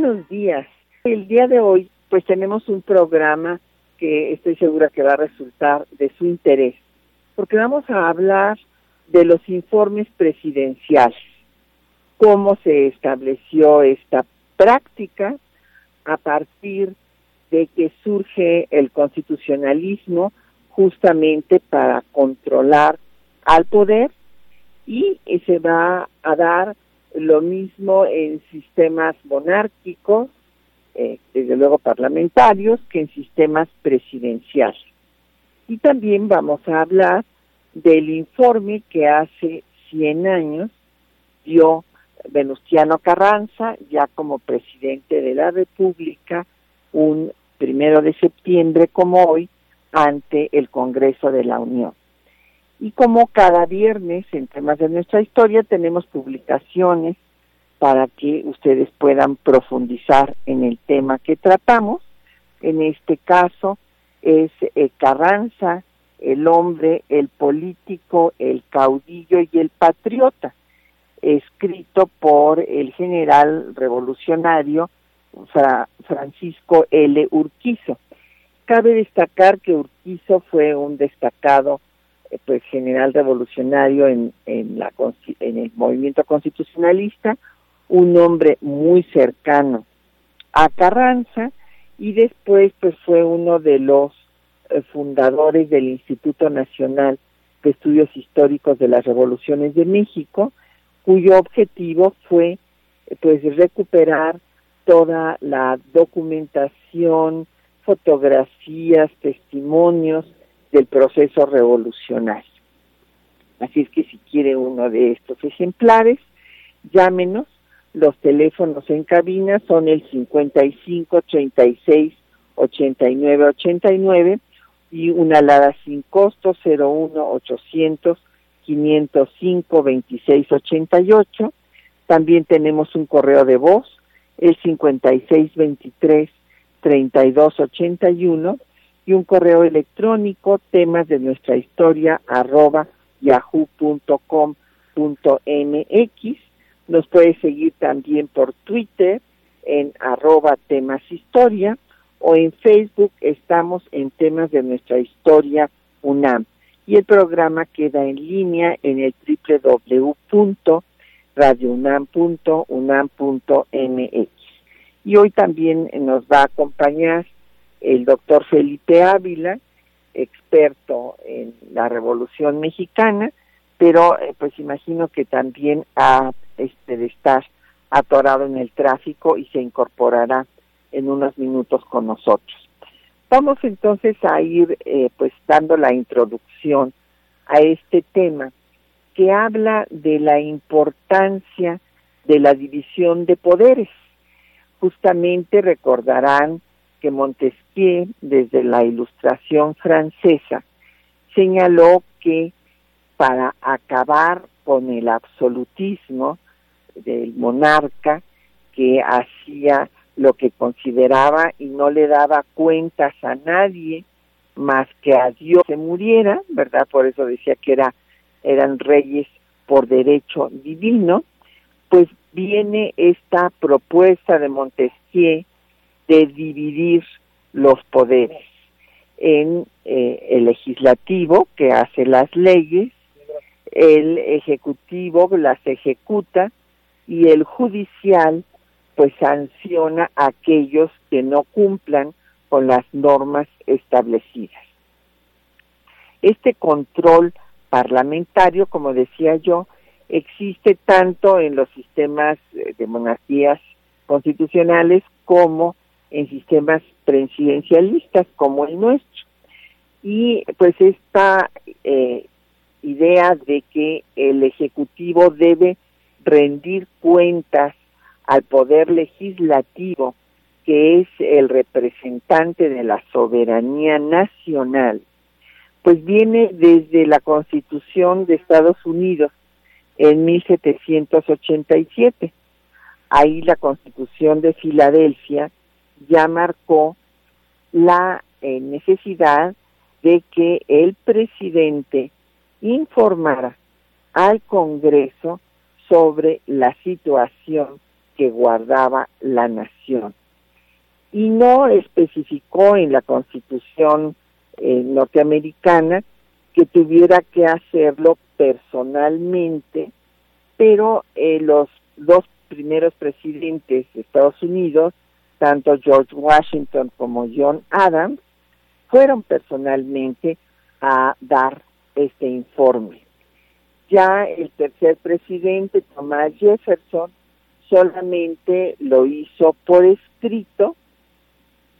Buenos días. El día de hoy pues tenemos un programa que estoy segura que va a resultar de su interés, porque vamos a hablar de los informes presidenciales, cómo se estableció esta práctica a partir de que surge el constitucionalismo justamente para controlar al poder y se va a dar lo mismo en sistemas monárquicos, eh, desde luego parlamentarios, que en sistemas presidenciales. Y también vamos a hablar del informe que hace 100 años dio Venustiano Carranza, ya como presidente de la República, un primero de septiembre como hoy, ante el Congreso de la Unión. Y como cada viernes en temas de nuestra historia tenemos publicaciones para que ustedes puedan profundizar en el tema que tratamos. En este caso es eh, Carranza, el hombre, el político, el caudillo y el patriota, escrito por el general revolucionario Francisco L. Urquizo. Cabe destacar que Urquizo fue un destacado pues general revolucionario en, en, la, el movimiento constitucionalista, un hombre muy cercano a Carranza y después pues fue uno de los eh, fundadores del Instituto Nacional de Estudios Históricos de las Revoluciones de México, cuyo objetivo fue pues recuperar toda la documentación, fotografías, testimonios del proceso revolucionario. Así es que si quiere uno de estos ejemplares, llámenos. Los teléfonos en cabina son el 55 36 89 89 y una alada sin costo 01 800 505 26 88. También tenemos un correo de voz, el 56 23 3281 y un correo electrónico temas de nuestra historia arroba yahoo.com.mx. Nos puede seguir también por Twitter en arroba temas historia o en Facebook estamos en temas de nuestra historia UNAM. Y el programa queda en línea en el www.radiounam.unam.mx y hoy también nos va a acompañar el doctor Felipe Ávila, experto en la Revolución Mexicana, pero eh, pues imagino que también ha este, de estar atorado en el tráfico y se incorporará en unos minutos con nosotros. Vamos entonces a ir eh, pues dando la introducción a este tema que habla de la importancia de la división de poderes justamente recordarán que Montesquieu, desde la Ilustración francesa, señaló que para acabar con el absolutismo del monarca que hacía lo que consideraba y no le daba cuentas a nadie más que a Dios se muriera, ¿verdad? Por eso decía que era eran reyes por derecho divino, pues viene esta propuesta de Montesquieu de dividir los poderes en eh, el legislativo que hace las leyes, el ejecutivo las ejecuta y el judicial pues sanciona a aquellos que no cumplan con las normas establecidas. Este control parlamentario, como decía yo, existe tanto en los sistemas eh, de monarquías constitucionales como en sistemas presidencialistas como el nuestro. Y pues esta eh, idea de que el Ejecutivo debe rendir cuentas al poder legislativo, que es el representante de la soberanía nacional, pues viene desde la Constitución de Estados Unidos en 1787. Ahí la Constitución de Filadelfia ya marcó la eh, necesidad de que el presidente informara al Congreso sobre la situación que guardaba la nación. Y no especificó en la Constitución eh, norteamericana que tuviera que hacerlo personalmente, pero eh, los dos primeros presidentes de Estados Unidos, tanto George Washington como John Adams, fueron personalmente a dar este informe. Ya el tercer presidente, Thomas Jefferson, solamente lo hizo por escrito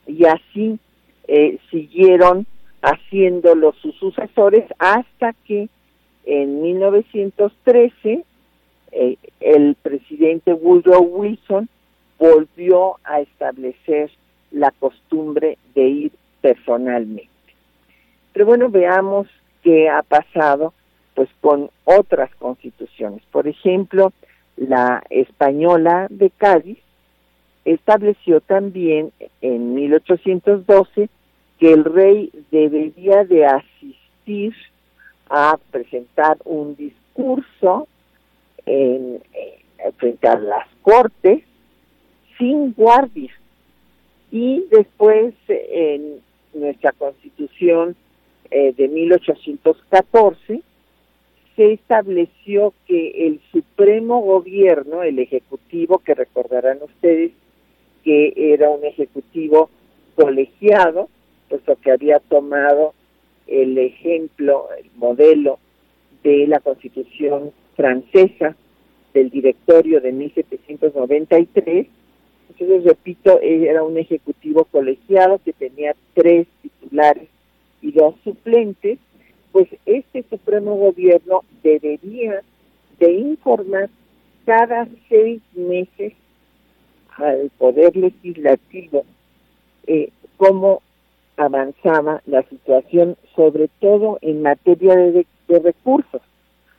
y así eh, siguieron haciéndolo sus sucesores hasta que en 1913 eh, el presidente Woodrow Wilson volvió a establecer la costumbre de ir personalmente. Pero bueno, veamos qué ha pasado pues con otras constituciones. Por ejemplo, la española de Cádiz estableció también en 1812 que el rey debería de asistir a presentar un discurso en, frente a las cortes sin guardia. Y después en nuestra constitución eh, de 1814 se estableció que el supremo gobierno, el ejecutivo, que recordarán ustedes que era un ejecutivo colegiado, puesto que había tomado el ejemplo, el modelo de la constitución francesa del directorio de 1793. Entonces, repito, era un ejecutivo colegiado que tenía tres titulares y dos suplentes, pues este Supremo Gobierno debería de informar cada seis meses al Poder Legislativo eh, cómo avanzaba la situación, sobre todo en materia de, recursos.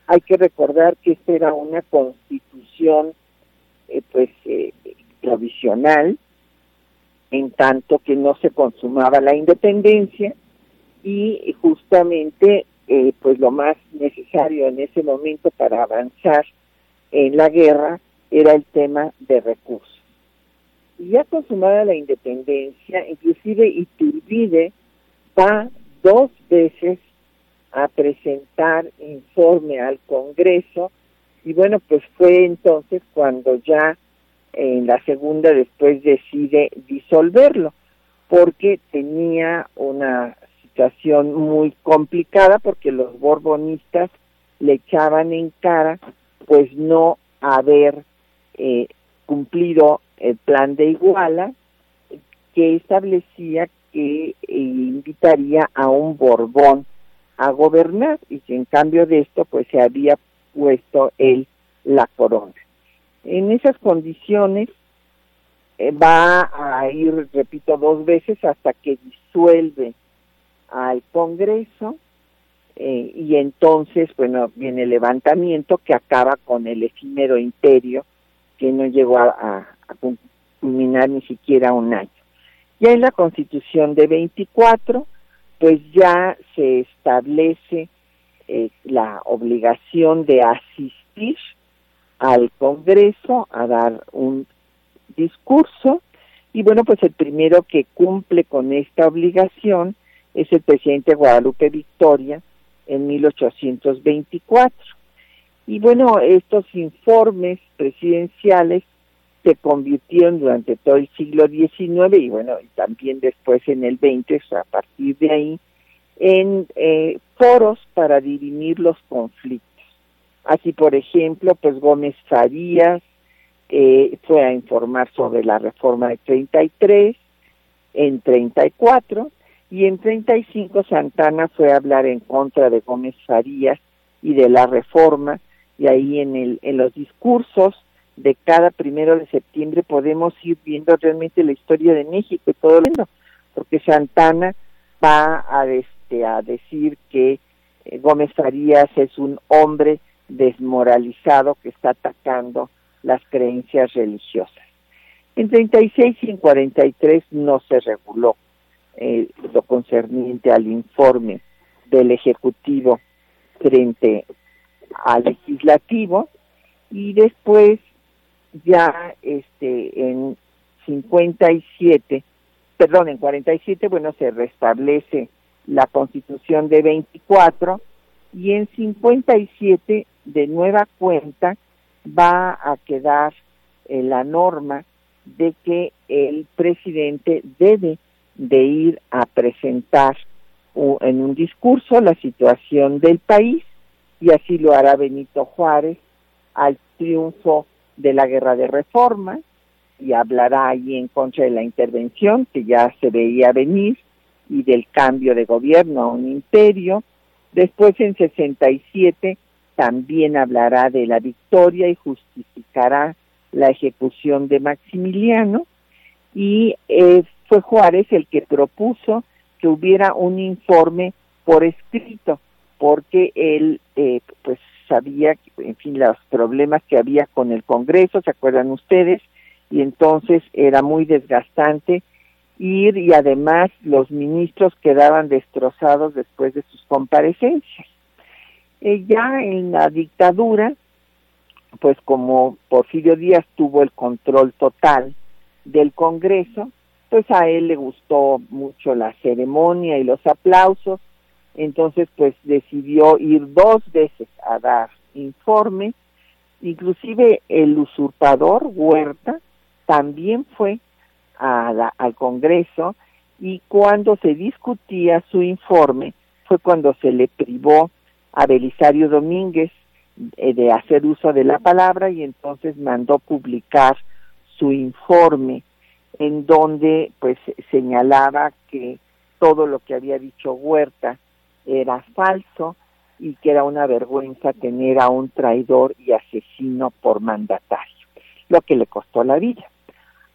Hay que recordar que esta era una constitución eh, pues eh, provisional, en tanto que no se consumaba la independencia y justamente eh, pues lo más necesario en ese momento para avanzar en la guerra era el tema de recursos. Y ya consumada la independencia, inclusive Iturbide va dos veces a presentar informe al Congreso y bueno, pues fue entonces cuando ya en la segunda después decide disolverlo porque tenía una situación muy complicada porque los borbonistas le echaban en cara pues no haber eh, cumplido el plan de Iguala que establecía que eh, invitaría a un Borbón a gobernar y que en cambio de esto pues se había puesto él la corona. En esas condiciones eh, va a ir, repito, dos veces hasta que disuelve al Congreso eh, y entonces, bueno, viene el levantamiento que acaba con el efímero imperio que no llegó a, culminar ni siquiera un año. Ya en la Constitución de 24, pues ya se establece eh, la obligación de asistir al Congreso a dar un discurso y bueno, pues el primero que cumple con esta obligación es el presidente Guadalupe Victoria en 1824. Y bueno, estos informes presidenciales se convirtieron durante todo el siglo XIX y bueno, y también después en el XX, a partir de ahí, en eh, foros para dirimir los conflictos. Así, por ejemplo, pues Gómez Farías eh, fue a informar sobre la reforma de 33, en 34, y en 35 Santana fue a hablar en contra de Gómez Farías y de la reforma, y ahí en, el, en los discursos de cada primero de septiembre podemos ir viendo realmente la historia de México y todo el mundo, porque Santana va a, este, a decir que eh, Gómez Farías es un hombre desmoralizado que está atacando las creencias religiosas. En 36 y en 43 no se reguló eh, lo concerniente al informe del Ejecutivo frente al Legislativo y después ya este en 57, perdón, en 47, bueno, se restablece la Constitución de 24 y en 57 de nueva cuenta va a quedar la norma de que el presidente debe de ir a presentar en un discurso la situación del país y así lo hará Benito Juárez al triunfo de la guerra de reforma y hablará ahí en contra de la intervención que ya se veía venir y del cambio de gobierno a un imperio. Después en 67 también hablará de la victoria y justificará la ejecución de Maximiliano y eh, fue Juárez el que propuso que hubiera un informe por escrito porque él eh, pues sabía, en fin, los problemas que había con el Congreso, ¿se acuerdan ustedes? Y entonces era muy desgastante ir y además los ministros quedaban destrozados después de sus comparecencias. Eh, ya en la dictadura, pues como Porfirio Díaz tuvo el control total del Congreso, pues a él le gustó mucho la ceremonia y los aplausos. Entonces pues decidió ir dos veces a dar informe, inclusive el usurpador Huerta también fue al Congreso y cuando se discutía su informe fue cuando se le privó a Belisario Domínguez eh, de hacer uso de la palabra y entonces mandó publicar su informe en donde pues señalaba que todo lo que había dicho Huerta era falso y que era una vergüenza tener a un traidor y asesino por mandatario, lo que le costó la vida.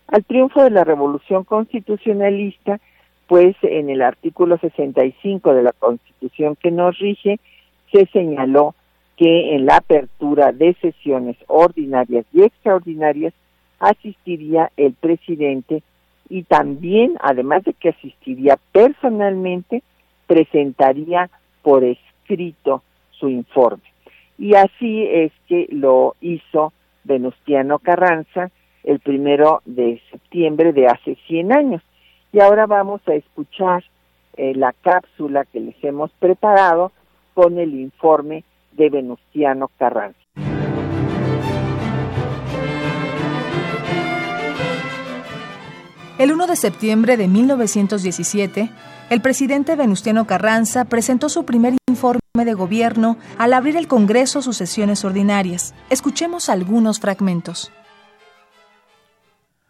Al triunfo de la revolución constitucionalista, pues en el artículo 65 de la Constitución que nos rige, se señaló que en la apertura de sesiones ordinarias y extraordinarias asistiría el presidente y también, además de que asistiría personalmente, presentaría por escrito su informe. Y así es que lo hizo Venustiano Carranza el primero de septiembre de hace 100 años. Y ahora vamos a escuchar eh, la cápsula que les hemos preparado con el informe de Venustiano Carranza. El 1 de septiembre de 1917, el presidente Venustiano Carranza presentó su primer informe de gobierno al abrir el Congreso sus sesiones ordinarias. Escuchemos algunos fragmentos.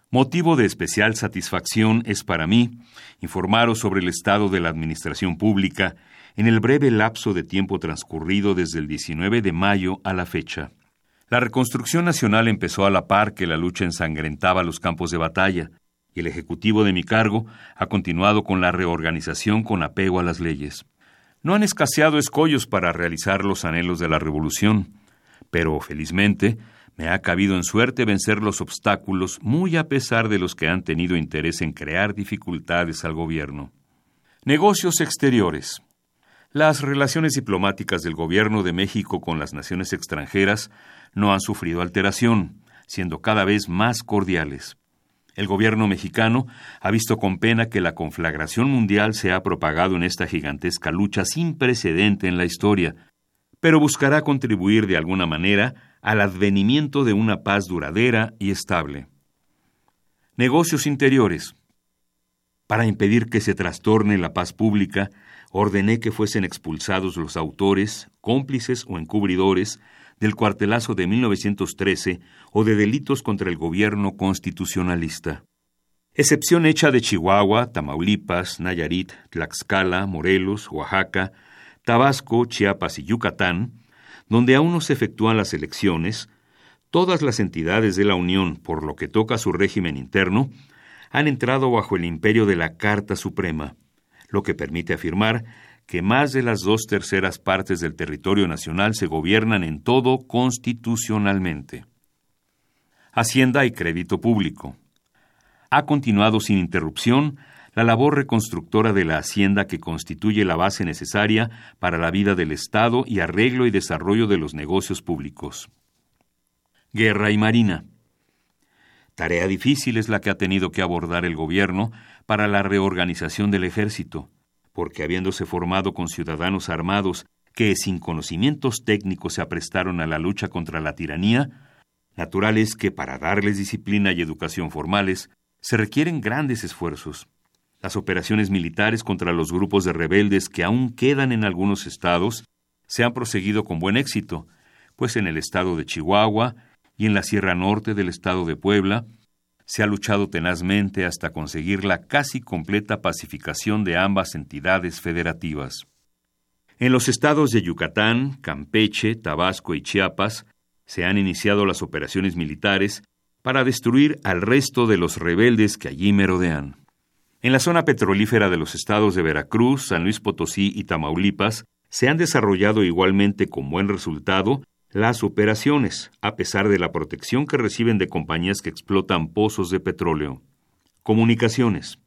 Motivo de especial satisfacción es para mí informaros sobre el estado de la administración pública en el breve lapso de tiempo transcurrido desde el 19 de mayo a la fecha. La reconstrucción nacional empezó a la par que la lucha ensangrentaba los campos de batalla, y el Ejecutivo de mi cargo ha continuado con la reorganización con apego a las leyes. No han escaseado escollos para realizar los anhelos de la revolución, pero felizmente me ha cabido en suerte vencer los obstáculos muy a pesar de los que han tenido interés en crear dificultades al gobierno. Negocios exteriores. Las relaciones diplomáticas del gobierno de México con las naciones extranjeras no han sufrido alteración, siendo cada vez más cordiales. El gobierno mexicano ha visto con pena que la conflagración mundial se ha propagado en esta gigantesca lucha sin precedente en la historia, pero buscará contribuir de alguna manera al advenimiento de una paz duradera y estable. Negocios interiores. Para impedir que se trastorne la paz pública, ordené que fuesen expulsados los autores, cómplices o encubridores del cuartelazo de 1913 o de delitos contra el gobierno constitucionalista. Excepción hecha de Chihuahua, Tamaulipas, Nayarit, Tlaxcala, Morelos, Oaxaca, Tabasco, Chiapas y Yucatán, donde aún no se efectúan las elecciones, Todas las entidades de la Unión, por lo que toca a su régimen interno, han entrado bajo el imperio de la Carta Suprema, lo que permite afirmar que más de las dos terceras partes del territorio nacional se gobiernan en todo constitucionalmente. Hacienda y crédito público. Ha continuado sin interrupción la labor reconstructora de la Hacienda que constituye la base necesaria para la vida del Estado y arreglo y desarrollo de los negocios públicos. Guerra y Marina. Tarea difícil es la que ha tenido que abordar el gobierno para la reorganización del ejército, porque habiéndose formado con ciudadanos armados que sin conocimientos técnicos se aprestaron a la lucha contra la tiranía, natural es que para darles disciplina y educación formales se requieren grandes esfuerzos. Las operaciones militares contra los grupos de rebeldes que aún quedan en algunos estados se han proseguido con buen éxito, pues en el estado de Chihuahua y en la Sierra Norte del estado de Puebla, se ha luchado tenazmente hasta conseguir la casi completa pacificación de ambas entidades federativas. En los estados de Yucatán, Campeche, Tabasco y Chiapas se han iniciado las operaciones militares para destruir al resto de los rebeldes que allí merodean. En la zona petrolífera de los estados de Veracruz, San Luis Potosí y Tamaulipas se han desarrollado igualmente con buen resultado las operaciones, a pesar de la protección que reciben de compañías que explotan pozos de petróleo. Comunicaciones.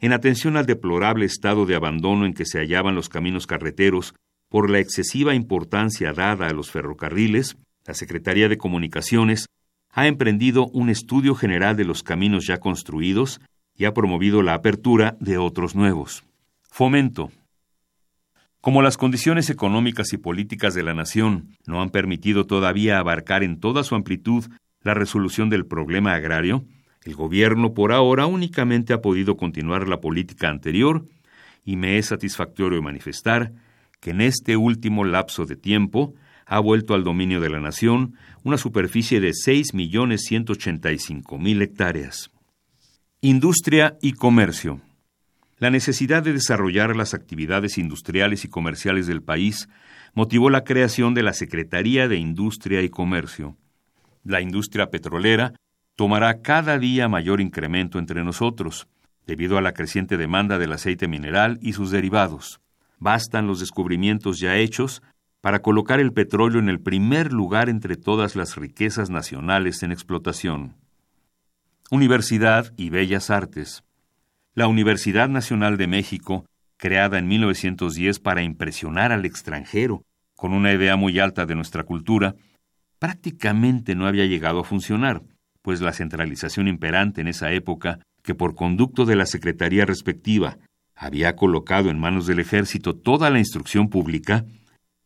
En atención al deplorable estado de abandono en que se hallaban los caminos carreteros por la excesiva importancia dada a los ferrocarriles, la Secretaría de Comunicaciones ha emprendido un estudio general de los caminos ya construidos y ha promovido la apertura de otros nuevos. Fomento. Como las condiciones económicas y políticas de la nación no han permitido todavía abarcar en toda su amplitud la resolución del problema agrario, el gobierno por ahora únicamente ha podido continuar la política anterior y me es satisfactorio manifestar que en este último lapso de tiempo ha vuelto al dominio de la nación una superficie de 6.185.000 hectáreas. Industria y comercio. La necesidad de desarrollar las actividades industriales y comerciales del país motivó la creación de la Secretaría de Industria y Comercio. La industria petrolera tomará cada día mayor incremento entre nosotros, debido a la creciente demanda del aceite mineral y sus derivados. Bastan los descubrimientos ya hechos para colocar el petróleo en el primer lugar entre todas las riquezas nacionales en explotación. Universidad y Bellas Artes. La Universidad Nacional de México, creada en 1910 para impresionar al extranjero, con una idea muy alta de nuestra cultura, prácticamente no había llegado a funcionar, pues la centralización imperante en esa época, que por conducto de la Secretaría respectiva había colocado en manos del ejército toda la instrucción pública,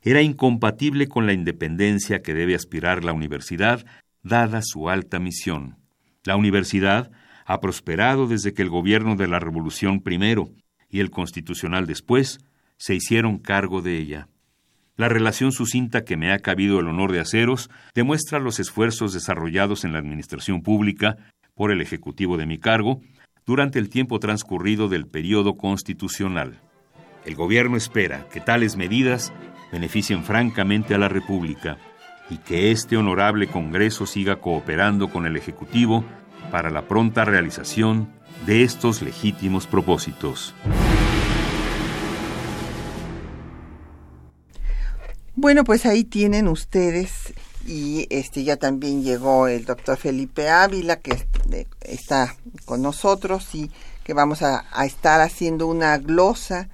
era incompatible con la independencia que debe aspirar la universidad, dada su alta misión. La universidad ha prosperado desde que el gobierno de la Revolución primero y el constitucional después se hicieron cargo de ella. La relación sucinta que me ha cabido el honor de haceros demuestra los esfuerzos desarrollados en la administración pública por el Ejecutivo de mi cargo durante el tiempo transcurrido del periodo constitucional. El gobierno espera que tales medidas beneficien francamente a la República y que este honorable Congreso siga cooperando con el Ejecutivo para la pronta realización de estos legítimos propósitos. Bueno, pues ahí tienen ustedes y este ya también llegó el doctor Felipe Ávila que está con nosotros y que vamos a, estar haciendo una glosa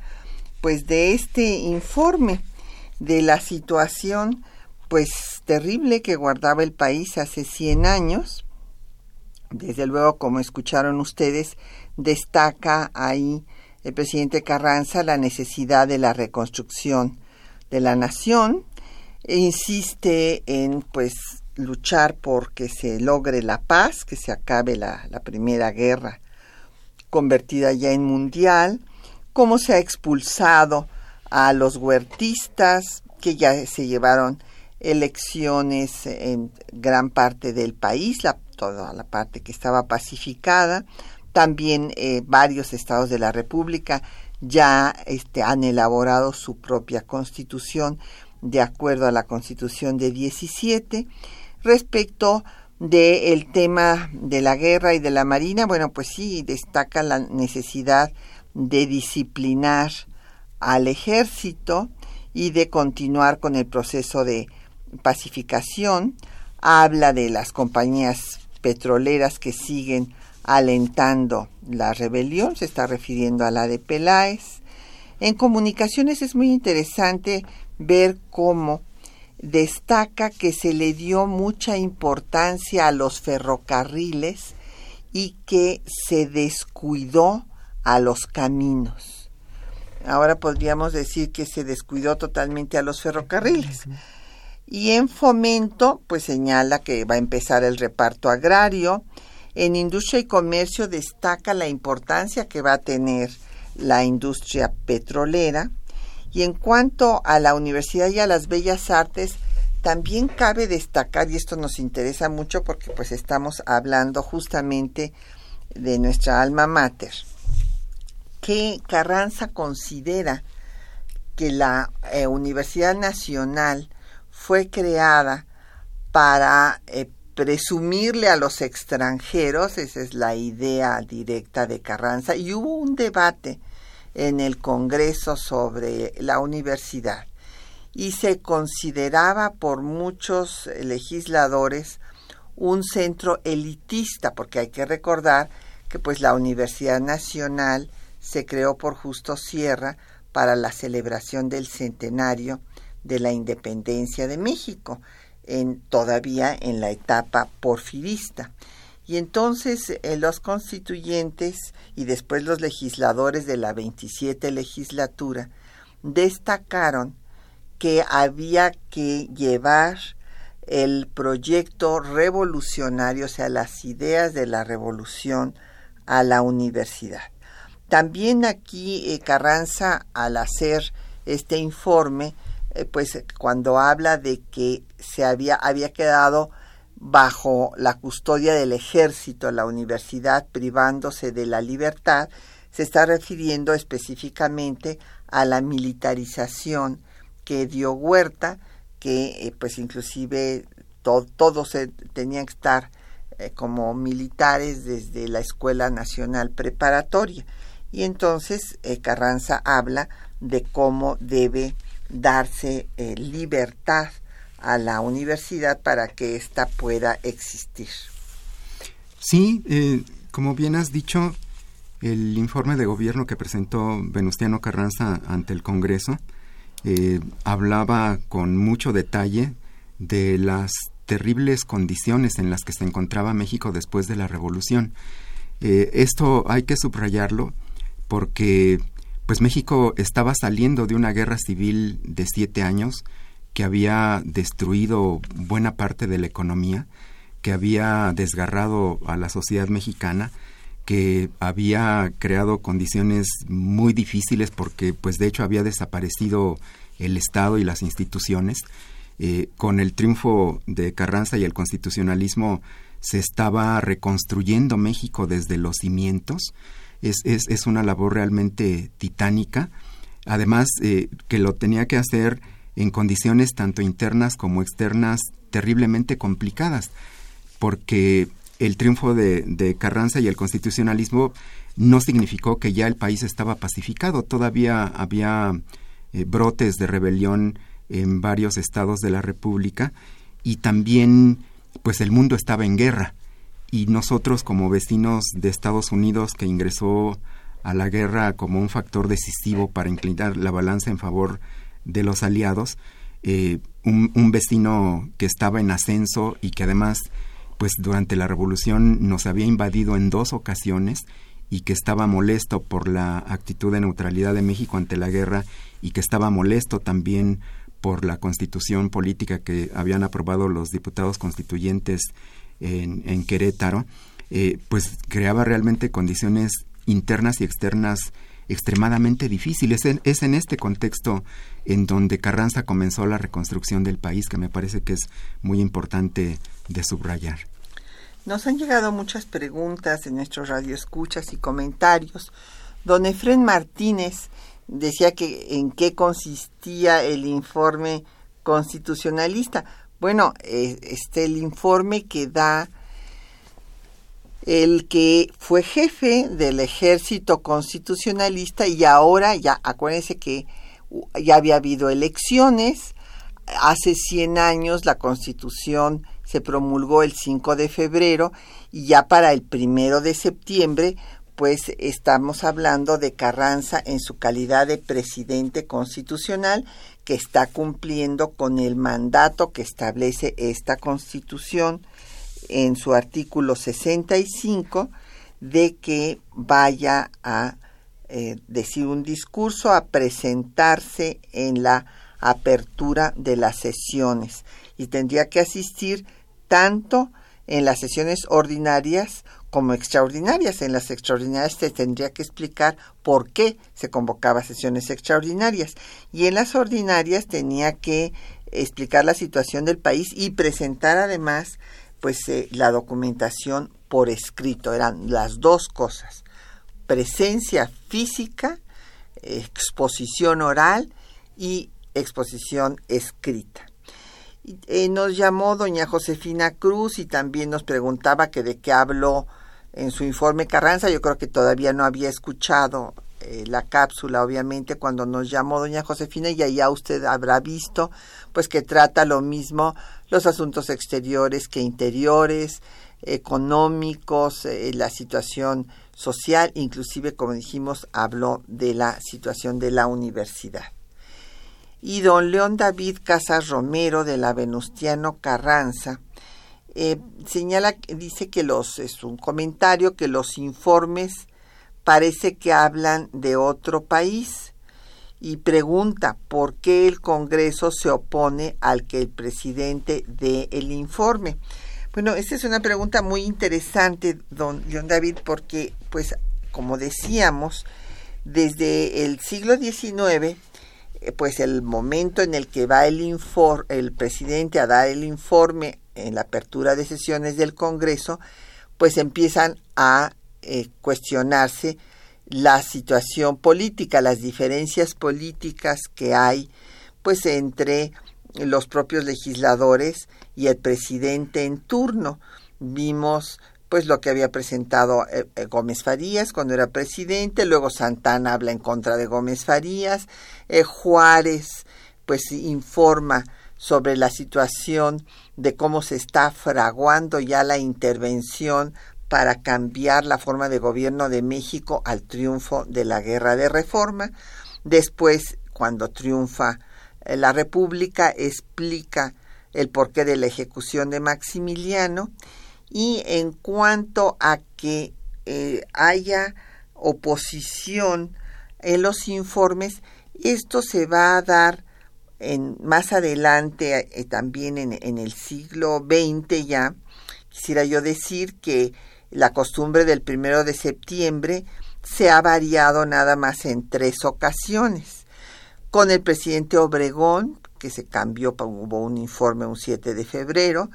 pues de este informe de la situación pues terrible que guardaba el país hace 100 años desde luego, como escucharon ustedes, destaca ahí el presidente Carranza la necesidad de la reconstrucción de la nación. E insiste en pues luchar por que se logre la paz, que se acabe la, primera guerra convertida ya en mundial, cómo se ha expulsado a los huertistas que ya se llevaron elecciones en gran parte del país, la toda la parte que estaba pacificada. También eh, varios estados de la República ya este, han elaborado su propia constitución de acuerdo a la constitución de 17. Respecto del tema de la guerra y de la marina, bueno, pues sí, destaca la necesidad de disciplinar al ejército y de continuar con el proceso de pacificación. Habla de las compañías petroleras que siguen alentando la rebelión, se está refiriendo a la de Peláez. En comunicaciones es muy interesante ver cómo destaca que se le dio mucha importancia a los ferrocarriles y que se descuidó a los caminos. Ahora podríamos decir que se descuidó totalmente a los ferrocarriles. Y en fomento, pues señala que va a empezar el reparto agrario. En industria y comercio destaca la importancia que va a tener la industria petrolera y en cuanto a la universidad y a las bellas artes, también cabe destacar, y esto nos interesa mucho porque pues estamos hablando justamente de nuestra alma mater, que Carranza considera que la eh, Universidad Nacional fue creada para eh, presumirle a los extranjeros, esa es la idea directa de Carranza, y hubo un debate en el Congreso sobre la universidad y se consideraba por muchos legisladores un centro elitista, porque hay que recordar que pues la Universidad Nacional se creó por Justo Sierra para la celebración del centenario de la independencia de México, en, todavía en la etapa porfirista. Y entonces eh, los constituyentes y después los legisladores de la 27 legislatura destacaron que había que llevar el proyecto revolucionario, o sea, las ideas de la revolución a la universidad. También aquí eh, Carranza, al hacer este informe, eh, pues cuando habla de que se había, había quedado bajo la custodia del ejército la universidad privándose de la libertad, se está refiriendo específicamente a la militarización que dio Huerta, que eh, pues inclusive todos tenían que estar eh, como militares desde la Escuela Nacional Preparatoria. Y entonces eh, Carranza habla de cómo debe darse libertad a la universidad para que ésta pueda existir. Sí, eh, como bien has dicho, el informe de gobierno que presentó Venustiano Carranza ante el Congreso eh, hablaba con mucho detalle de las terribles condiciones en las que se encontraba México después de la Revolución. Eh, esto hay que subrayarlo porque pues México estaba saliendo de una guerra civil de siete años que había destruido buena parte de la economía, que había desgarrado a la sociedad mexicana, que había creado condiciones muy difíciles porque pues de hecho había desaparecido el Estado y las instituciones. Eh, con el triunfo de Carranza y el constitucionalismo se estaba reconstruyendo México desde los cimientos. Es, es, es una labor realmente titánica. Además, eh, que lo tenía que hacer en condiciones tanto internas como externas terriblemente complicadas, porque el triunfo de, Carranza y el constitucionalismo no significó que ya el país estaba pacificado, todavía había eh, brotes de rebelión en varios estados de la República y también pues el mundo estaba en guerra y nosotros como vecinos de Estados Unidos que ingresó a la guerra como un factor decisivo para inclinar la balanza en favor de los aliados, eh, un, vecino que estaba en ascenso y que además, pues durante la revolución nos había invadido en dos ocasiones y que estaba molesto por la actitud de neutralidad de México ante la guerra y que estaba molesto también por la constitución política que habían aprobado los diputados constituyentes en, Querétaro, eh, pues creaba realmente condiciones internas y externas extremadamente difícil. Es en, es en este contexto en donde Carranza comenzó la reconstrucción del país que me parece que es muy importante de subrayar. Nos han llegado muchas preguntas en nuestros radioescuchas y comentarios. Don Efren Martínez decía que en qué consistía el informe constitucionalista. Bueno, eh, este el informe que da el que fue jefe del ejército constitucionalista y ahora ya acuérdense que ya había habido elecciones, hace 100 años la constitución se promulgó el 5 de febrero y ya para el primero de septiembre pues estamos hablando de Carranza en su calidad de presidente constitucional que está cumpliendo con el mandato que establece esta constitución en su artículo 65 de que vaya a eh, decir un discurso, a presentarse en la apertura de las sesiones. Y tendría que asistir tanto en las sesiones ordinarias como extraordinarias. En las extraordinarias te tendría que explicar por qué se convocaba sesiones extraordinarias y en las ordinarias tenía que explicar la situación del país y presentar además pues eh, la documentación por escrito. Eran las dos cosas. Presencia física, exposición oral y exposición escrita. Eh, nos llamó doña Josefina Cruz y también nos preguntaba que de qué habló en su informe Carranza. Yo creo que todavía no había escuchado eh, la cápsula, obviamente, cuando nos llamó doña Josefina y ya usted habrá visto, pues que trata lo mismo los asuntos exteriores que interiores, económicos, eh, la situación social, inclusive, como dijimos, habló de la situación de la universidad y don León David Casas Romero de la Venustiano Carranza eh, señala, dice que los, es un comentario que los informes parece que hablan de otro país y pregunta por qué el Congreso se opone al que el presidente dé el informe. Bueno, esta es una pregunta muy interesante, don León David, porque, pues, como decíamos, desde el siglo XIX pues el momento en el que va el, el presidente a dar el informe en la apertura de sesiones del Congreso, pues empiezan a eh, cuestionarse la situación política, las diferencias políticas que hay pues entre los propios legisladores y el presidente en turno. Vimos pues lo que había presentado eh, eh, Gómez Farías cuando era presidente, luego Santana habla en contra de Gómez Farías, eh, Juárez pues informa sobre la situación de cómo se está fraguando ya la intervención para cambiar la forma de gobierno de México al triunfo de la guerra de reforma. Después, cuando triunfa la República, explica el porqué de la ejecución de Maximiliano y en cuanto a que eh, haya oposición en los informes, esto se va a dar en, más adelante, eh, también en, en, el siglo XX ya, quisiera yo decir que la costumbre del primero de septiembre se ha variado nada más en tres ocasiones. Con el presidente Obregón, que se cambió, hubo un informe un 7 de febrero,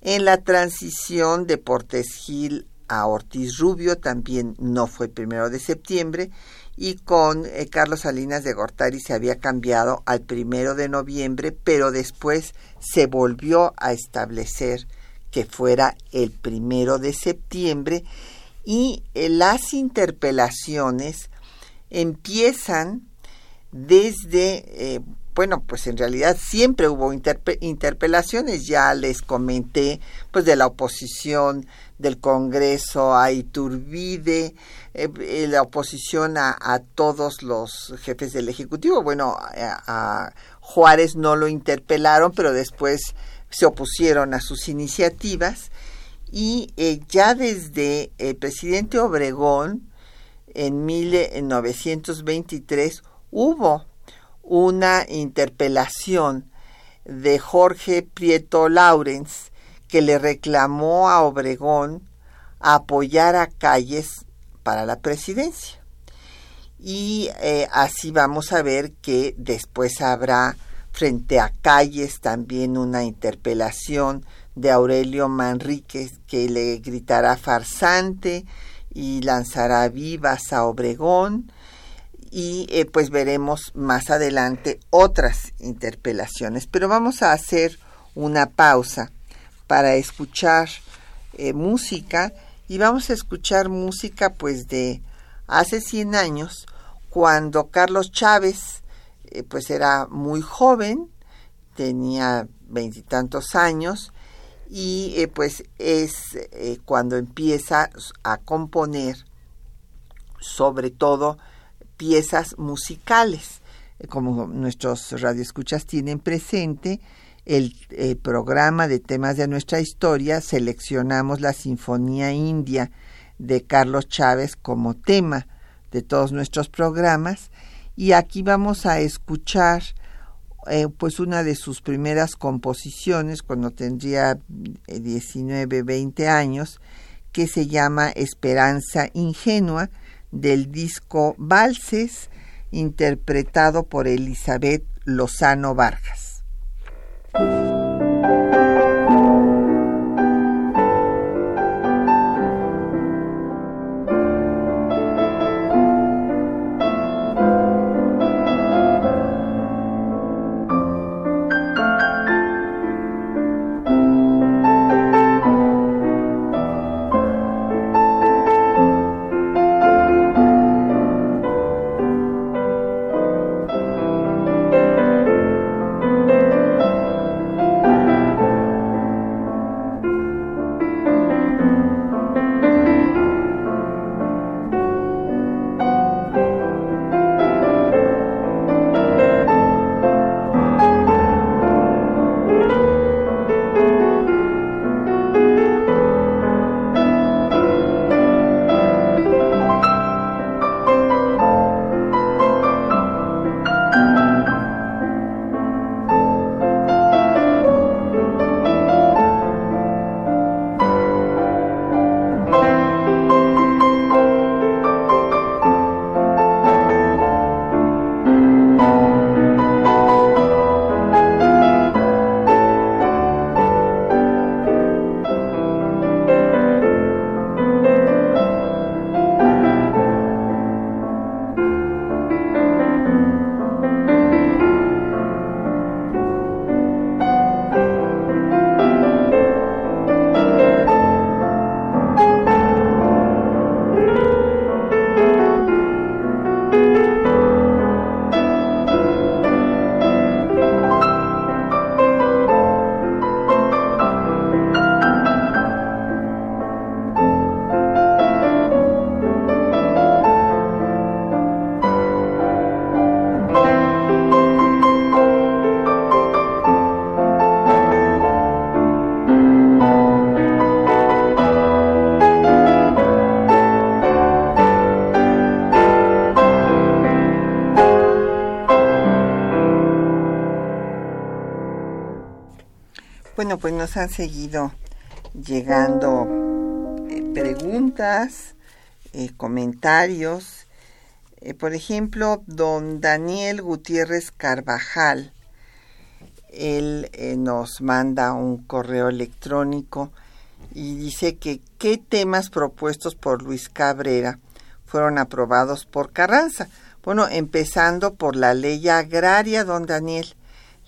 en la transición de Portes Gil a Ortiz Rubio también no fue el primero de septiembre y con eh, Carlos Salinas de Gortari se había cambiado al primero de noviembre, pero después se volvió a establecer que fuera el primero de septiembre y eh, las interpelaciones empiezan desde eh, bueno, pues en realidad siempre hubo interpelaciones, ya les comenté, pues de la oposición del Congreso a Iturbide, eh, eh, la oposición a, todos los jefes del Ejecutivo. Bueno, a, Juárez no lo interpelaron, pero después se opusieron a sus iniciativas y eh, ya desde el presidente Obregón en 1923 hubo una interpelación de Jorge Prieto Laurens que le reclamó a Obregón apoyar a Calles para la presidencia. Y eh, así vamos a ver que después habrá frente a Calles también una interpelación de Aurelio Manríquez que le gritará farsante y lanzará vivas a Obregón y eh, pues veremos más adelante otras interpelaciones. Pero vamos a hacer una pausa para escuchar eh, música y vamos a escuchar música pues de hace 100 años cuando Carlos Chávez eh, pues era muy joven, tenía veintitantos años y pues es cuando empieza a componer sobre todo piezas musicales. Como nuestros radioescuchas tienen presente, el, programa de temas de nuestra historia seleccionamos la Sinfonía India de Carlos Chávez como tema de todos nuestros programas y aquí vamos a escuchar eh, pues una de sus primeras composiciones cuando tendría 19, eh, 20 años que se llama Esperanza Ingenua del disco Valses interpretado por Elizabeth Lozano Vargas. Nos han seguido llegando eh, preguntas, eh, comentarios. Eh, por ejemplo, don Daniel Gutiérrez Carvajal, él nos manda un correo electrónico y dice que qué temas propuestos por Luis Cabrera fueron aprobados por Carranza. Bueno, empezando por la ley agraria, don Daniel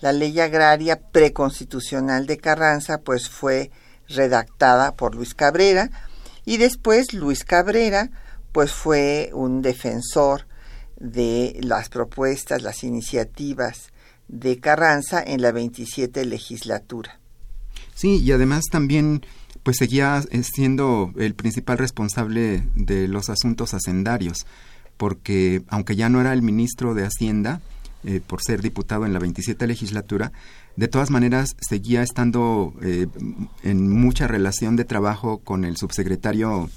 la ley agraria preconstitucional de Carranza pues fue redactada por Luis Cabrera y después Luis Cabrera pues fue un defensor de las propuestas, las iniciativas de Carranza en la 27 legislatura. Sí, y además también pues seguía siendo el principal responsable de los asuntos hacendarios, porque aunque ya no era el ministro de Hacienda, eh, por ser diputado en la 27 legislatura, de todas maneras seguía estando eh, en mucha relación de trabajo con el subsecretario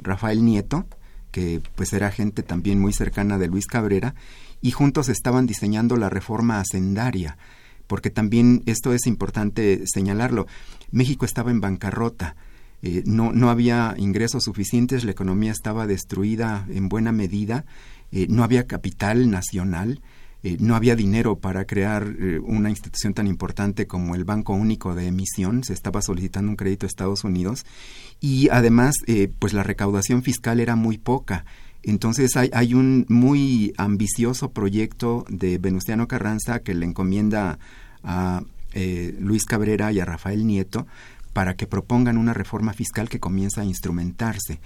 Rafael Nieto, que pues era gente también muy cercana de Luis Cabrera, y juntos estaban diseñando la reforma hacendaria, porque también esto es importante señalarlo. México estaba en bancarrota. Eh, no, no había ingresos suficientes, la economía estaba destruida en buena medida, no había capital nacional, eh, no había dinero para crear eh, una institución tan importante como el Banco Único de Emisión, se estaba solicitando un crédito a Estados Unidos y además eh, pues la recaudación fiscal era muy poca. Entonces hay, hay, un muy ambicioso proyecto de Venustiano Carranza que le encomienda a, eh, Luis Cabrera y a Rafael Nieto para que propongan una reforma fiscal que comienza a instrumentarse.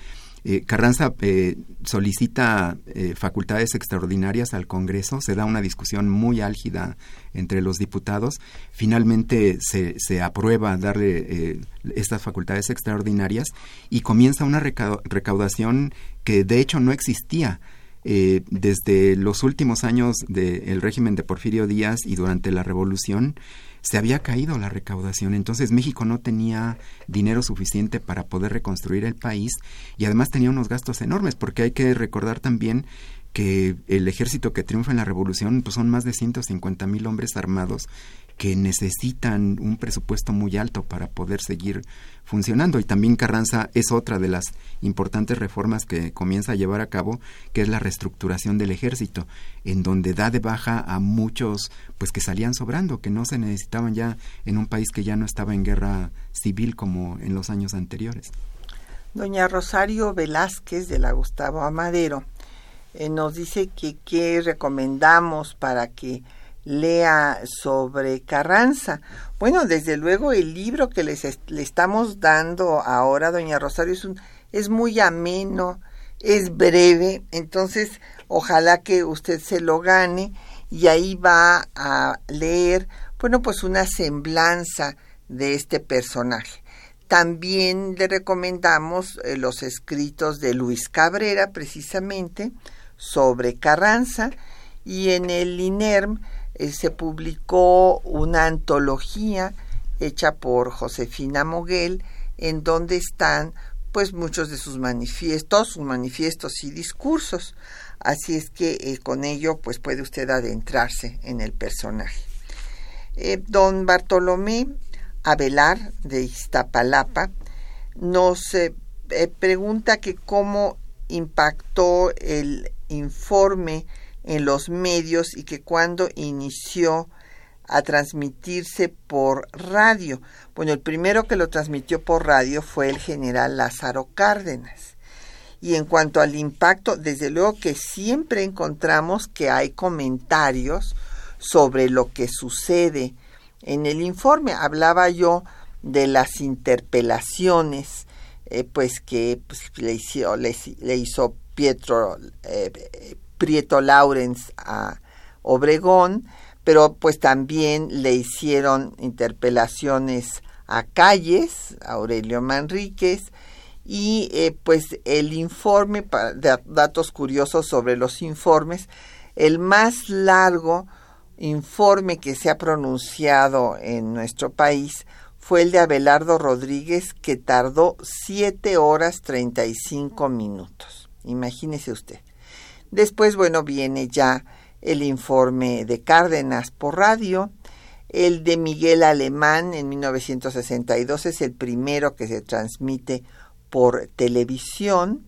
Eh, Carranza eh, solicita eh, facultades extraordinarias al Congreso, se da una discusión muy álgida entre los diputados, finalmente se, se aprueba darle estas facultades extraordinarias y comienza una recaudación que de hecho no existía. desde los últimos años del régimen de Porfirio Díaz y durante la Revolución, se había caído la recaudación, entonces México no tenía dinero suficiente para poder reconstruir el país y además tenía unos gastos enormes, porque hay que recordar también que el ejército que triunfa en la revolución pues son más de 150 mil hombres armados que necesitan un presupuesto muy alto para poder seguir funcionando. Y también Carranza es otra de las importantes reformas que comienza a llevar a cabo, que es la reestructuración del ejército, en donde da de baja a muchos pues que salían sobrando, que no se necesitaban ya en un país que ya no estaba en guerra civil como en los años anteriores. Doña Rosario Velázquez de la Gustavo Amadero eh, nos dice que qué recomendamos para que lea sobre Carranza. Bueno, desde luego el libro que les le estamos dando ahora, doña Rosario, es, es muy ameno, es breve, entonces ojalá que usted se lo gane y ahí va a leer, bueno, pues una semblanza de este personaje. También le recomendamos eh, los escritos de Luis Cabrera, precisamente, sobre Carranza, y en el INERM eh, se publicó una antología hecha por Josefina Moguel, en donde están pues muchos de sus manifiestos, sus manifiestos y discursos. Así es que eh, con ello pues puede usted adentrarse en el personaje. Eh, don Bartolomé Avelar de Iztapalapa nos pregunta que cómo impactó el informe en los medios y que cuando inició a transmitirse por radio. Bueno, el primero que lo transmitió por radio fue el general Lázaro Cárdenas. Y en cuanto al impacto, desde luego que siempre encontramos que hay comentarios sobre lo que sucede. En el informe hablaba yo de las interpelaciones eh, pues que pues, le, hizo, le, hizo Pietro eh, Prieto Laurens a Obregón, pero pues también le hicieron interpelaciones a Calles, Aurelio Manríquez, y eh, pues el informe, de datos curiosos sobre los informes, el más largo informe que se ha pronunciado en nuestro país fue el de Abelardo Rodríguez, que tardó 7 horas 35 minutos. Imagínese usted. Después, bueno, viene ya el informe de Cárdenas por radio. El de Miguel Alemán en 1962 es el primero que se transmite por televisión.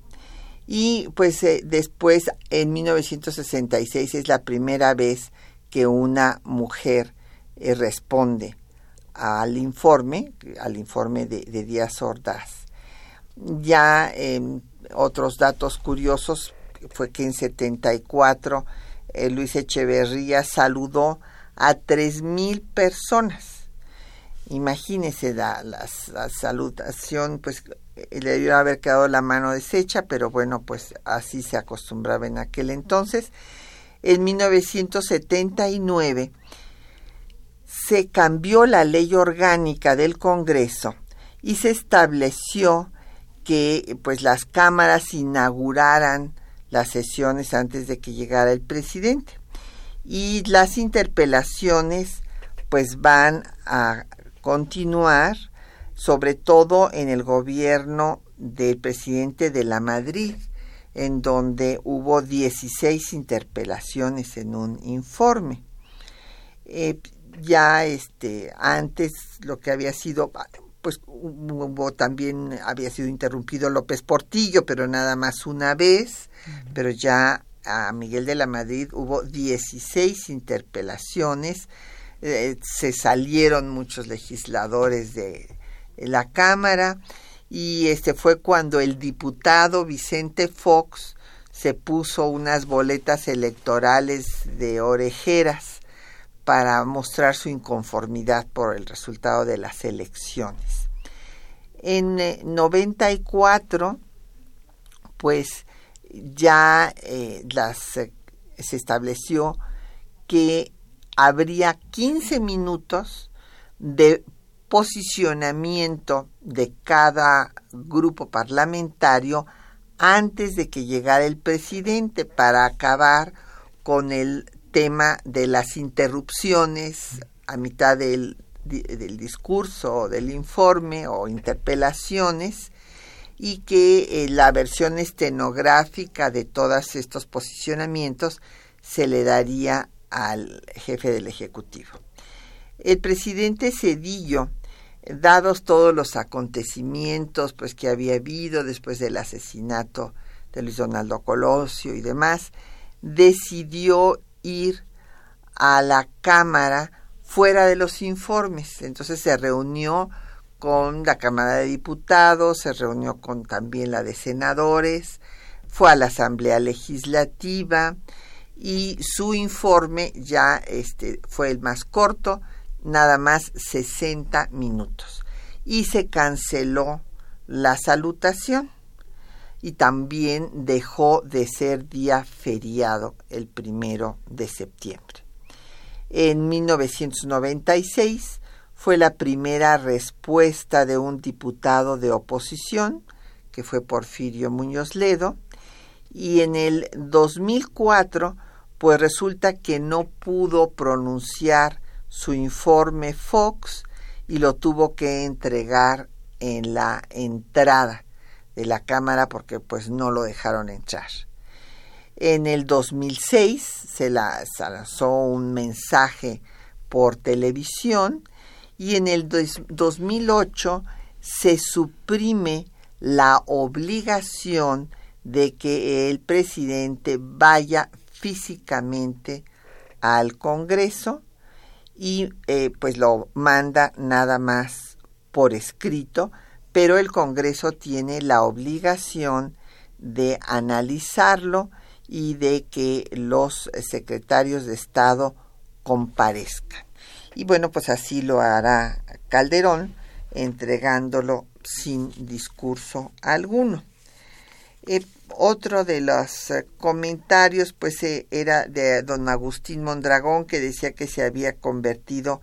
Y pues eh, después, en 1966, es la primera vez que una mujer eh, responde al informe, al informe de, Díaz Ordaz. Ya em, otros datos curiosos fue que en 74 eh, Luis Echeverría saludó a tres mil personas. Imagínese la, la, salutación, pues eh, le debió haber quedado la mano deshecha, pero bueno, pues así se acostumbraba en aquel entonces. En 1979 se cambió la ley orgánica del Congreso y se estableció que pues las cámaras inauguraran las sesiones antes de que llegara el presidente. Y las interpelaciones pues van a continuar, sobre todo en el gobierno del presidente de la Madrid, en donde hubo 16 interpelaciones en un informe. Eh, ya este antes lo que había sido pues hubo también había sido interrumpido López Portillo, pero nada más una vez, pero ya a Miguel de la Madrid hubo 16 interpelaciones, eh, se salieron muchos legisladores de la Cámara y este fue cuando el diputado Vicente Fox se puso unas boletas electorales de orejeras para mostrar su inconformidad por el resultado de las elecciones. En 94, eh, pues ya eh, eh, se estableció que habría 15 minutos de posicionamiento de cada grupo parlamentario antes de que llegara el presidente para acabar con el tema de las interrupciones a mitad del, del discurso o del informe o interpelaciones y que eh, la versión estenográfica de todos estos posicionamientos se le daría al jefe del Ejecutivo. El presidente Cedillo, dados todos los acontecimientos pues, que había habido después del asesinato de Luis Donaldo Colosio y demás, decidió ir a la Cámara fuera de los informes. Entonces se reunió con la Cámara de Diputados, se reunió con también la de senadores, fue a la Asamblea Legislativa y su informe ya este, fue el más corto, nada más 60 minutos. Y se canceló la salutación y también dejó de ser día feriado el primero de septiembre. En 1996 fue la primera respuesta de un diputado de oposición, que fue Porfirio Muñoz Ledo, y en el 2004, pues resulta que no pudo pronunciar su informe Fox y lo tuvo que entregar en la entrada de la Cámara porque pues no lo dejaron entrar. En el 2006 se lanzó un mensaje por televisión y en el 2008 se suprime la obligación de que el presidente vaya físicamente al Congreso y eh, pues lo manda nada más por escrito, pero el Congreso tiene la obligación de analizarlo y de que los secretarios de Estado comparezcan. Y bueno, pues así lo hará Calderón, entregándolo sin discurso alguno. Eh, otro de los eh, comentarios pues eh, era de don Agustín Mondragón que decía que se había convertido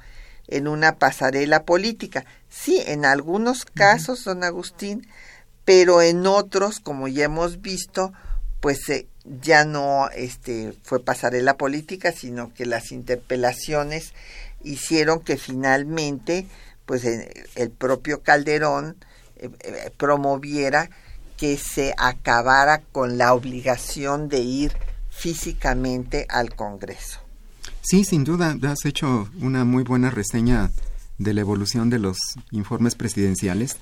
en una pasarela política. Sí, en algunos casos, don Agustín, pero en otros, como ya hemos visto, pues ya no este, fue pasarela política, sino que las interpelaciones hicieron que finalmente pues el propio Calderón eh, eh, promoviera que se acabara con la obligación de ir físicamente al Congreso. Sí, sin duda, has hecho una muy buena reseña de la evolución de los informes presidenciales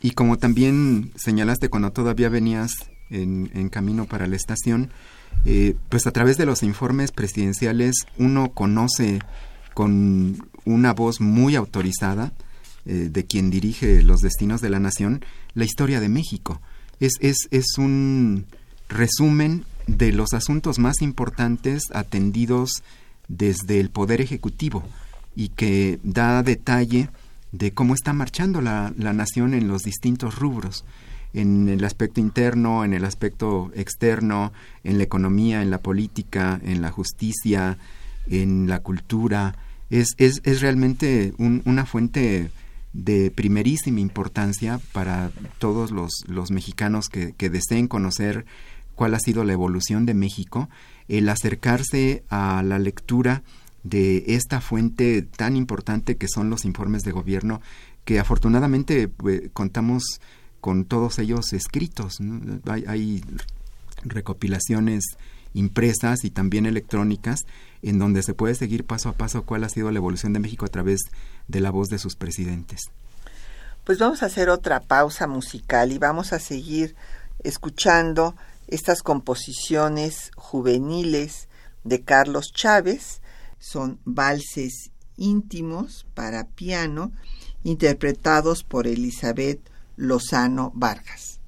y como también señalaste cuando todavía venías en, camino para la estación, eh, pues a través de los informes presidenciales uno conoce con una voz muy autorizada eh, de quien dirige los destinos de la nación, la historia de México. Es, es, es un resumen de los asuntos más importantes atendidos desde el Poder Ejecutivo y que da detalle de cómo está marchando la, la, nación en los distintos rubros, en el aspecto interno, en el aspecto externo, en la economía, en la política, en la justicia, en la cultura, es, es, es realmente una fuente de primerísima importancia para todos los, los mexicanos que, que, deseen conocer cuál ha sido la evolución de México, el acercarse a la lectura de esta fuente tan importante que son los informes de gobierno, que afortunadamente pues, contamos con todos ellos escritos. Hay, hay recopilaciones impresas y también electrónicas, en donde se puede seguir paso a paso cuál ha sido la evolución de México a través de la voz de sus presidentes. Pues vamos a hacer otra pausa musical y vamos a seguir escuchando estas composiciones juveniles de Carlos Chávez. Son valses íntimos para piano interpretados por Elizabeth Lozano Vargas.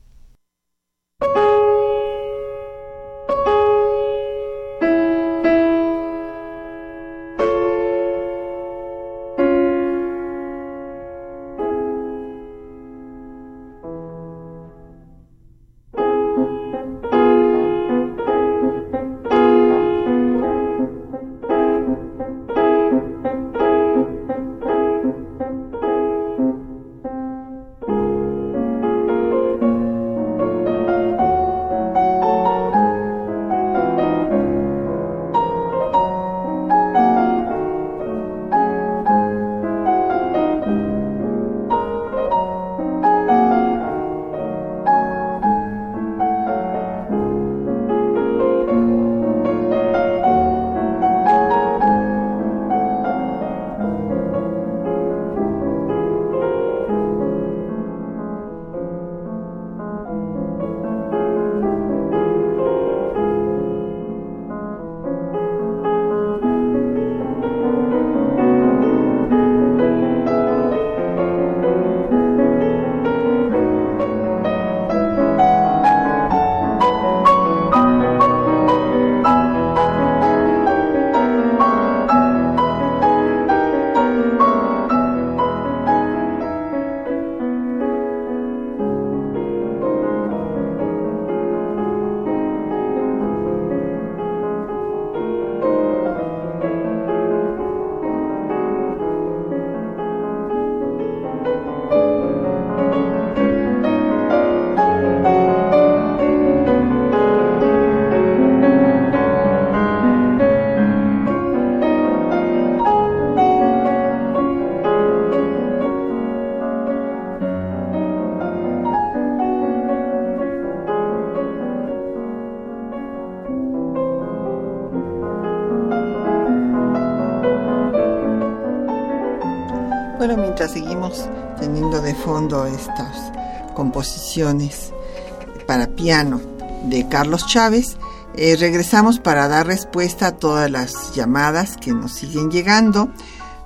Para piano de Carlos Chávez, eh, regresamos para dar respuesta a todas las llamadas que nos siguen llegando.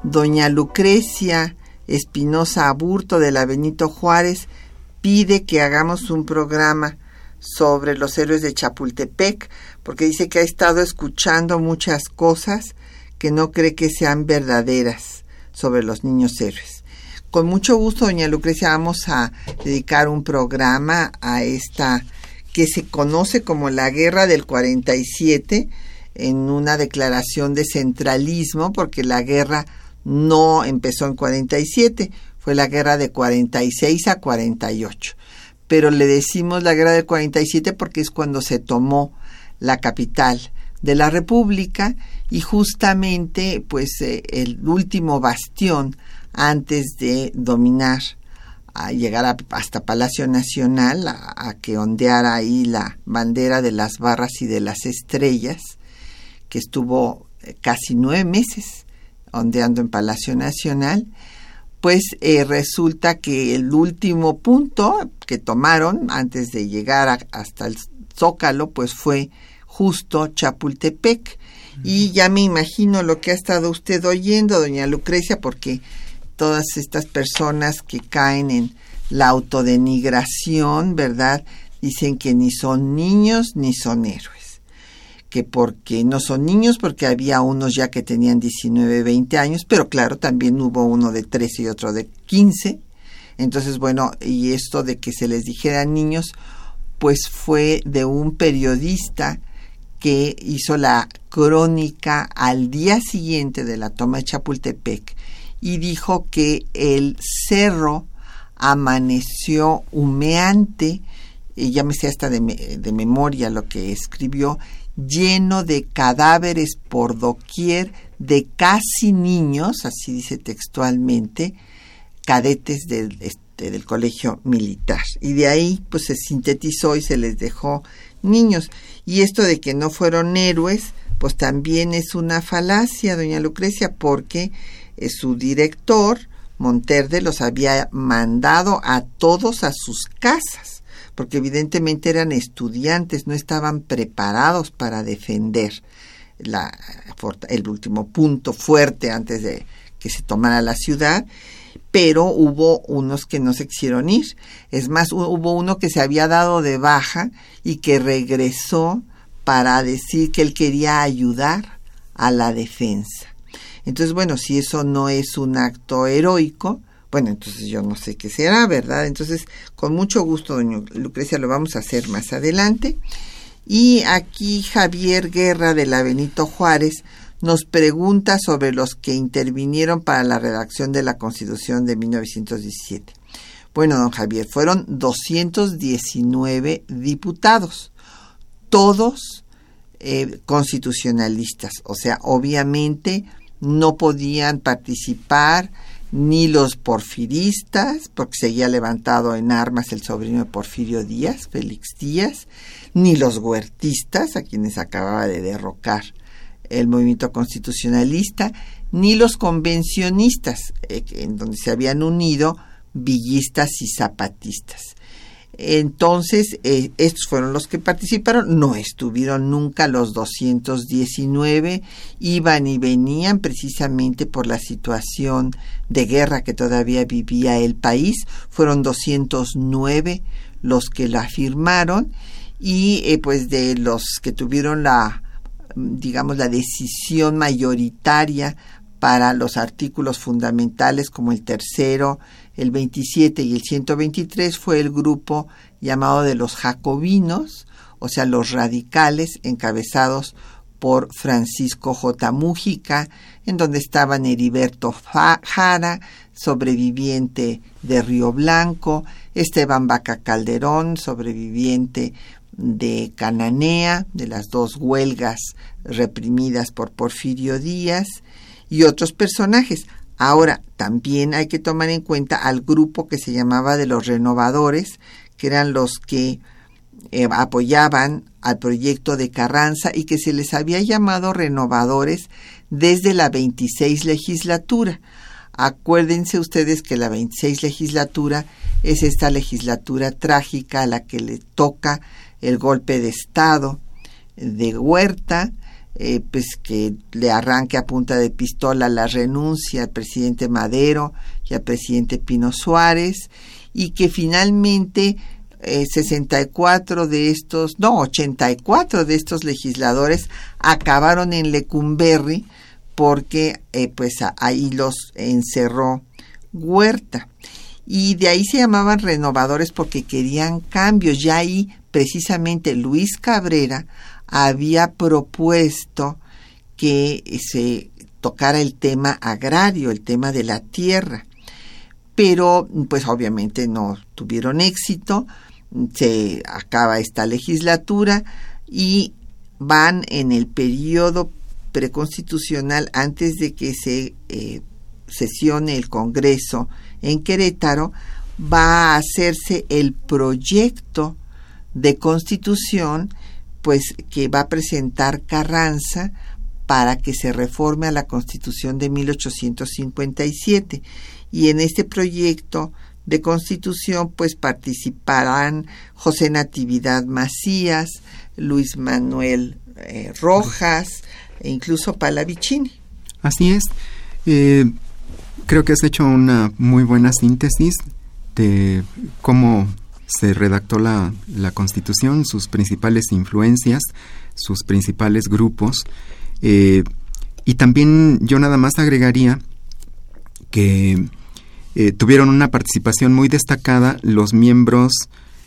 Doña Lucrecia Espinosa Aburto de la Benito Juárez pide que hagamos un programa sobre los héroes de Chapultepec, porque dice que ha estado escuchando muchas cosas que no cree que sean verdaderas sobre los niños héroes. Con mucho gusto, doña Lucrecia, vamos a dedicar un programa a esta que se conoce como la Guerra del 47 en una declaración de centralismo, porque la guerra no empezó en 47, fue la guerra de 46 a 48. Pero le decimos la guerra del 47 porque es cuando se tomó la capital de la República y justamente pues eh, el último bastión antes de dominar a llegar hasta Palacio Nacional, a, que ondeara ahí la bandera de las barras y de las estrellas, que estuvo eh, casi nueve meses ondeando en Palacio Nacional, pues eh, resulta que el último punto que tomaron antes de llegar hasta el Zócalo, pues fue justo Chapultepec. Y ya me imagino lo que ha estado usted oyendo, doña Lucrecia, porque todas estas personas que caen en la autodenigración, ¿verdad? Dicen que ni son niños ni son héroes. Que porque no son niños, porque había unos ya que tenían 19, 20 años, pero claro, también hubo uno de 13 y otro de 15. Entonces, bueno, y esto de que se les dijera niños, pues fue de un periodista que hizo la crónica al día siguiente de la toma de Chapultepec y dijo que el cerro amaneció humeante, y ya me sé hasta de, de memoria lo que escribió, lleno de cadáveres por doquier de casi niños, así dice textualmente, cadetes del, este, del colegio militar. Y de ahí pues se sintetizó y se les dejó niños. Y esto de que no fueron héroes, pues también es una falacia, doña Lucrecia, porque eh, su director, Monterde, los había mandado a todos a sus casas, porque evidentemente eran estudiantes, no estaban preparados para defender la, el último punto fuerte antes de que se tomara la ciudad, pero hubo unos que no se quisieron ir. Es más, hubo uno que se había dado de baja y que regresó para decir que él quería ayudar a la defensa. Entonces, bueno, si eso no es un acto heroico, bueno, entonces yo no sé qué será, ¿verdad? Entonces, con mucho gusto, doña Lucrecia, lo vamos a hacer más adelante. Y aquí Javier Guerra de la Benito Juárez nos pregunta sobre los que intervinieron para la redacción de la Constitución de 1917. Bueno, don Javier, fueron 219 diputados, todos eh, constitucionalistas, o sea, obviamente no podían participar ni los porfiristas, porque seguía levantado en armas el sobrino de Porfirio Díaz, Félix Díaz, ni los huertistas, a quienes acababa de derrocar el movimiento constitucionalista, ni los convencionistas, eh, en donde se habían unido villistas y zapatistas. Entonces, eh, estos fueron los que participaron, no estuvieron nunca los 219, iban y venían precisamente por la situación de guerra que todavía vivía el país, fueron 209 los que la firmaron y eh, pues de los que tuvieron la digamos la decisión mayoritaria para los artículos fundamentales como el tercero, el 27 y el 123 fue el grupo llamado de los jacobinos, o sea, los radicales encabezados por Francisco J. Mújica, en donde estaban Heriberto Jara, sobreviviente de Río Blanco, Esteban Baca Calderón, sobreviviente de Cananea, de las dos huelgas reprimidas por Porfirio Díaz, y otros personajes. Ahora, también hay que tomar en cuenta al grupo que se llamaba de los renovadores, que eran los que eh, apoyaban al proyecto de Carranza y que se les había llamado renovadores desde la 26 legislatura. Acuérdense ustedes que la 26 legislatura es esta legislatura trágica a la que le toca el golpe de Estado de Huerta, eh, pues que le arranque a punta de pistola la renuncia al presidente Madero y al presidente Pino Suárez y que finalmente 64 eh, de estos, no, 84 de estos legisladores acabaron en Lecumberri porque eh, pues ahí los encerró Huerta. Y de ahí se llamaban renovadores porque querían cambios. Ya ahí precisamente Luis Cabrera había propuesto que se tocara el tema agrario, el tema de la tierra. Pero pues obviamente no tuvieron éxito, se acaba esta legislatura y van en el periodo preconstitucional antes de que se eh, sesione el Congreso en Querétaro, va a hacerse el proyecto de constitución pues que va a presentar Carranza para que se reforme a la Constitución de 1857 y en este proyecto de constitución pues participarán José Natividad Macías, Luis Manuel eh, Rojas e incluso Palavicini. Así es. Eh, creo que has hecho una muy buena síntesis de cómo se redactó la, la Constitución, sus principales influencias, sus principales grupos. Eh, y también yo nada más agregaría que eh, tuvieron una participación muy destacada los miembros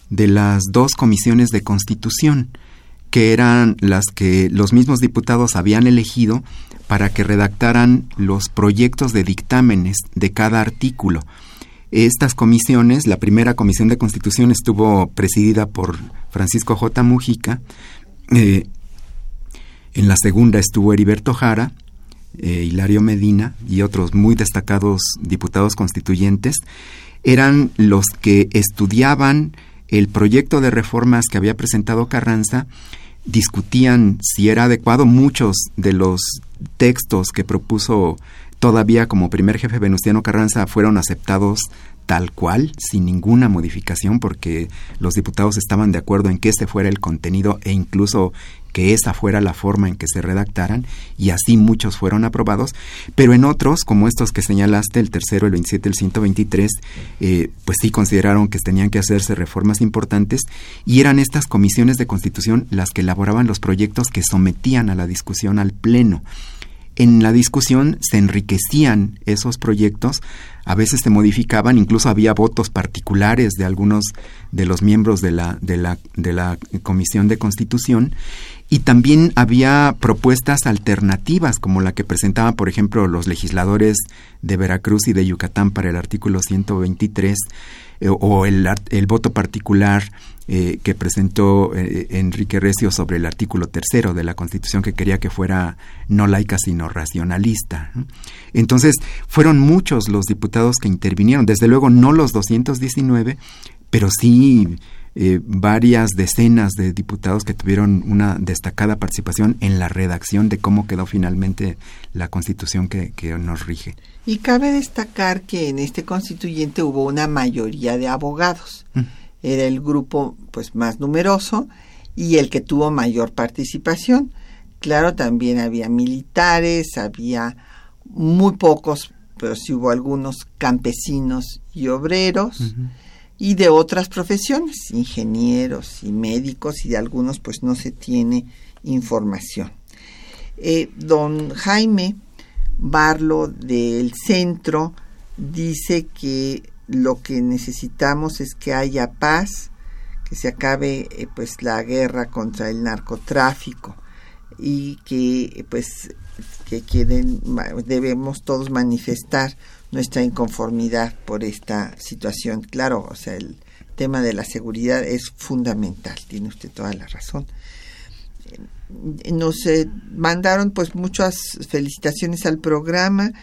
de las dos comisiones de constitución, que eran las que los mismos diputados habían elegido para que redactaran los proyectos de dictámenes de cada artículo. Estas comisiones, la primera comisión de constitución estuvo presidida por Francisco J. Mujica, eh, en la segunda estuvo Heriberto Jara, eh, Hilario Medina y otros muy destacados diputados constituyentes, eran los que estudiaban el proyecto de reformas que había presentado Carranza, discutían si era adecuado. Muchos de los textos que propuso todavía como primer jefe Venustiano Carranza fueron aceptados tal cual, sin ninguna modificación, porque los diputados estaban de acuerdo en que ese fuera el contenido e incluso que esa fuera la forma en que se redactaran, y así muchos fueron aprobados, pero en otros, como estos que señalaste, el tercero, el 27, el 123, eh, pues sí consideraron que tenían que hacerse reformas importantes, y eran estas comisiones de constitución las que elaboraban los proyectos que sometían a la discusión al Pleno en la discusión se enriquecían esos proyectos, a veces se modificaban, incluso había votos particulares de algunos de los miembros de la, de la, de la Comisión de Constitución, y también había propuestas alternativas, como la que presentaban, por ejemplo, los legisladores de Veracruz y de Yucatán para el artículo 123, eh, o el, el voto particular eh, que presentó eh, Enrique Recio sobre el artículo tercero de la Constitución que quería que fuera no laica sino racionalista. Entonces, fueron muchos los diputados que intervinieron, desde luego no los 219, pero sí eh, varias decenas de diputados que tuvieron una destacada participación en la redacción de cómo quedó finalmente la constitución que, que, nos rige. Y cabe destacar que en este constituyente hubo una mayoría de abogados era el grupo pues más numeroso y el que tuvo mayor participación. Claro, también había militares, había muy pocos, pero sí hubo algunos campesinos y obreros y de otras profesiones, ingenieros y médicos y de algunos pues no se tiene información. Eh, don Jaime Barlo del centro dice que lo que necesitamos es que haya paz, que se acabe eh, pues la guerra contra el narcotráfico y que pues que quieren debemos todos manifestar nuestra inconformidad por esta situación. Claro, o sea, el tema de la seguridad es fundamental, tiene usted toda la razón. Nos eh, mandaron pues muchas felicitaciones al programa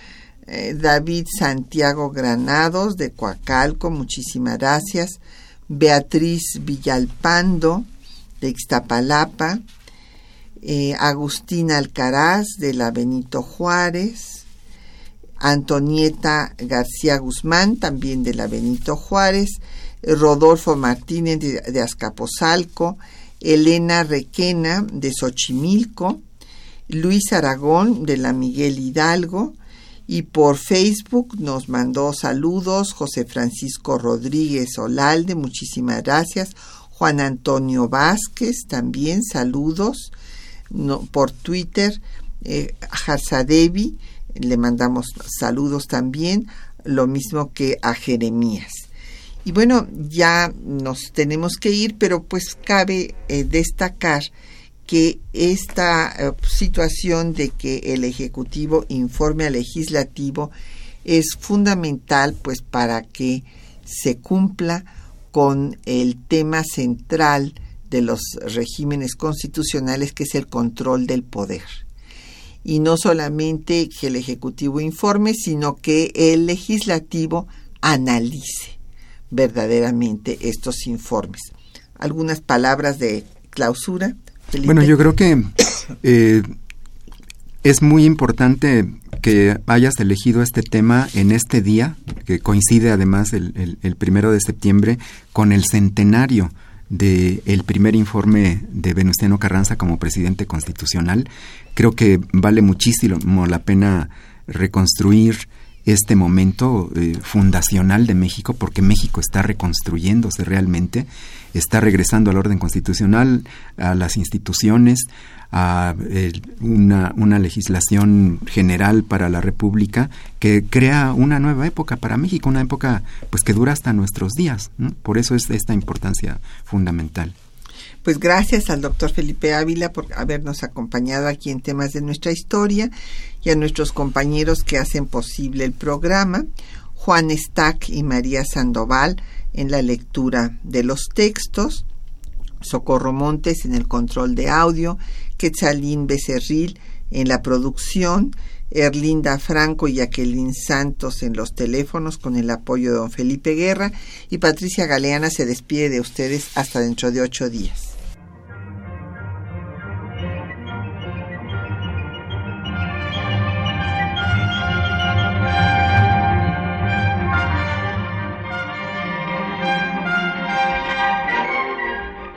eh, David Santiago Granados de Coacalco, muchísimas gracias. Beatriz Villalpando de Ixtapalapa. Eh, Agustín Alcaraz de la Benito Juárez. Antonieta García Guzmán, también de la Benito Juárez, Rodolfo Martínez de, de Azcapotzalco, Elena Requena de Xochimilco, Luis Aragón de la Miguel Hidalgo, y por Facebook nos mandó saludos José Francisco Rodríguez Olalde, muchísimas gracias. Juan Antonio Vázquez, también saludos. Por Twitter, eh, Devi, le mandamos saludos también, lo mismo que a Jeremías. Y bueno, ya nos tenemos que ir, pero pues cabe eh, destacar que esta eh, situación de que el Ejecutivo informe al Legislativo es fundamental pues para que se cumpla con el tema central de los regímenes constitucionales que es el control del poder. Y no solamente que el Ejecutivo informe, sino que el Legislativo analice verdaderamente estos informes. Algunas palabras de clausura. Bueno, yo creo que eh, es muy importante que hayas elegido este tema en este día, que coincide además el, el, primero de septiembre con el centenario del el primer informe de Venustiano Carranza como presidente constitucional. Creo que vale muchísimo la pena reconstruir este momento eh, fundacional de México, porque México está reconstruyéndose realmente, está regresando al orden constitucional, a las instituciones, a una, legislación general para la República que crea una nueva época para México, una época pues que dura hasta nuestros días. Por eso es esta importancia fundamental. Pues gracias al doctor Felipe Ávila por habernos acompañado aquí en temas de nuestra historia y a nuestros compañeros que hacen posible el programa, Juan Stack y María Sandoval en la lectura de los textos, Socorro Montes en el control de audio, Quetzalín Becerril en la producción, Erlinda Franco y Jacqueline Santos en los teléfonos con el apoyo de don Felipe Guerra y Patricia Galeana se despide de ustedes hasta dentro de ocho días.